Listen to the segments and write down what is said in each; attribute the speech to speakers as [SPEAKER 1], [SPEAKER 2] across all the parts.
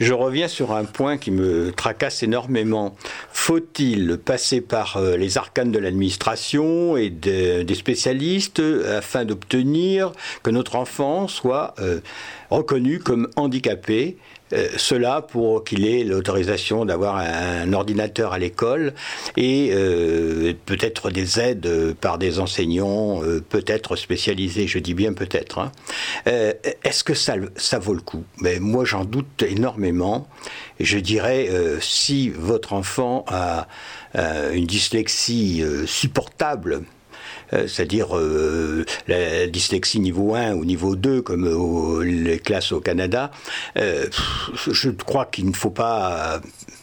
[SPEAKER 1] Je reviens sur un point qui me tracasse énormément. Faut-il passer par euh, les arcanes de l'administration et des spécialistes afin d'obtenir que notre enfant soit euh, reconnu comme handicapé euh, cela pour qu'il ait l'autorisation d'avoir un, ordinateur à l'école et euh, peut-être des aides par des enseignants, euh, peut-être spécialisés, je dis bien peut-être. Hein. Est-ce que ça, ça vaut le coup? Mais moi j'en doute énormément. Je dirais, si votre enfant a une dyslexie supportable, c'est-à-dire euh, la dyslexie niveau 1 ou niveau 2, comme les classes au Canada, euh, je crois qu'il ne faut pas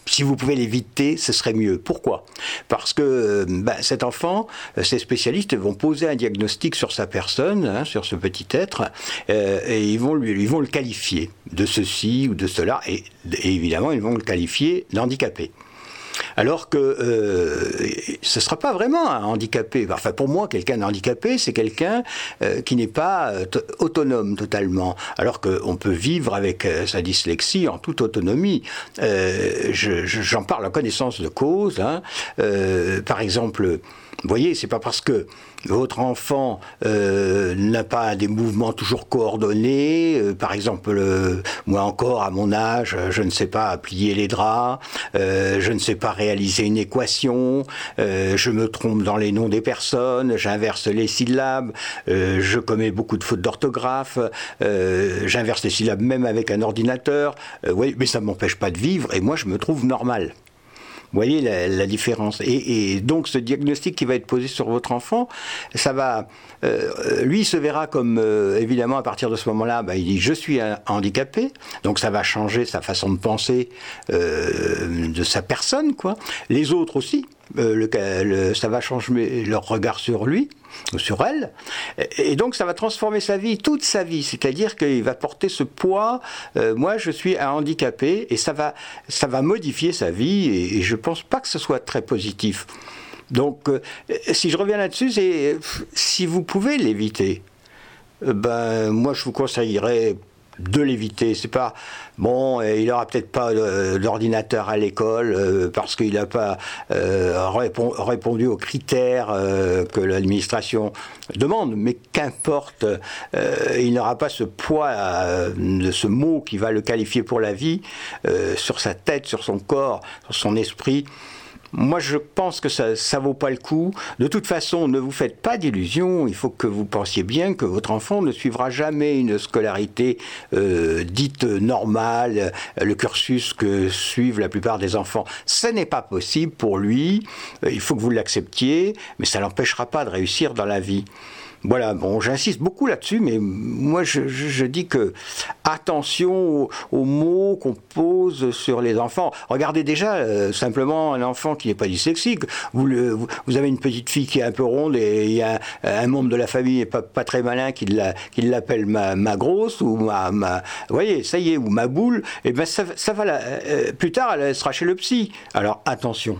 [SPEAKER 1] si vous pouvez l'éviter, ce serait mieux. Pourquoi? Parce que bah, cet enfant, ces spécialistes vont poser un diagnostic sur sa personne, hein, sur ce petit être, et ils vont, lui, ils vont le qualifier de ceci ou de cela, et, et évidemment, ils vont le qualifier d'handicapé. Alors que euh, ce ne sera pas vraiment un handicapé. Enfin, pour moi, quelqu'un handicapé, c'est quelqu'un euh, qui n'est pas euh, autonome totalement. Alors qu'on peut vivre avec sa dyslexie en toute autonomie. J'en parle en connaissance de cause. Hein. par exemple, vous voyez, c'est pas parce que votre enfant euh, n'a pas des mouvements toujours coordonnés, euh, par exemple, euh, moi encore à mon âge, je ne sais pas plier les draps, je ne sais pas réaliser une équation, je me trompe dans les noms des personnes, j'inverse les syllabes, je commets beaucoup de fautes d'orthographe, j'inverse les syllabes même avec un ordinateur, oui, mais ça m'empêche pas de vivre et moi je me trouve normal. Vous voyez la, différence. Et, donc ce diagnostic qui va être posé sur votre enfant, ça va, euh, lui se verra comme euh, évidemment à partir de ce moment-là, bah, il dit je suis handicapé, donc ça va changer sa façon de penser euh, de sa personne, quoi. Les autres aussi, le, ça va changer leur regard sur lui ou sur elle, et donc ça va transformer sa vie, toute sa vie, c'est-à-dire qu'il va porter ce poids, euh, moi je suis un handicapé, et ça va, ça va modifier sa vie, et, je ne pense pas que ce soit très positif. Donc, euh, si je reviens là-dessus, si vous pouvez l'éviter, euh, ben moi je vous conseillerais de l'éviter. C'est pas bon, il aura peut-être pas d'ordinateur à l'école euh, parce qu'il n'a pas euh, répondu aux critères euh, que l'administration demande, mais qu'importe, il n'aura pas ce poids de ce mot qui va le qualifier pour la vie sur sa tête, sur son corps, sur son esprit. Moi, je pense que ça ne vaut pas le coup. De toute façon, ne vous faites pas d'illusions. Il faut que vous pensiez bien que votre enfant ne suivra jamais une scolarité euh, dite normale, le cursus que suivent la plupart des enfants. Ce n'est pas possible pour lui. Euh, il faut que vous l'acceptiez, mais ça l'empêchera pas de réussir dans la vie. Voilà, bon, j'insiste beaucoup là-dessus, mais moi je, dis que attention aux, mots qu'on pose sur les enfants. Regardez déjà euh, simplement un enfant qui n'est pas dyslexique. Vous, avez une petite fille qui est un peu ronde et il y a un, membre de la famille pas, pas très malin qui l'appelle ma, grosse ou ma, ma, voyez, ça y est, ou ma boule. Et eh ça, ça va, là, euh, plus tard elle sera chez le psy. Alors attention.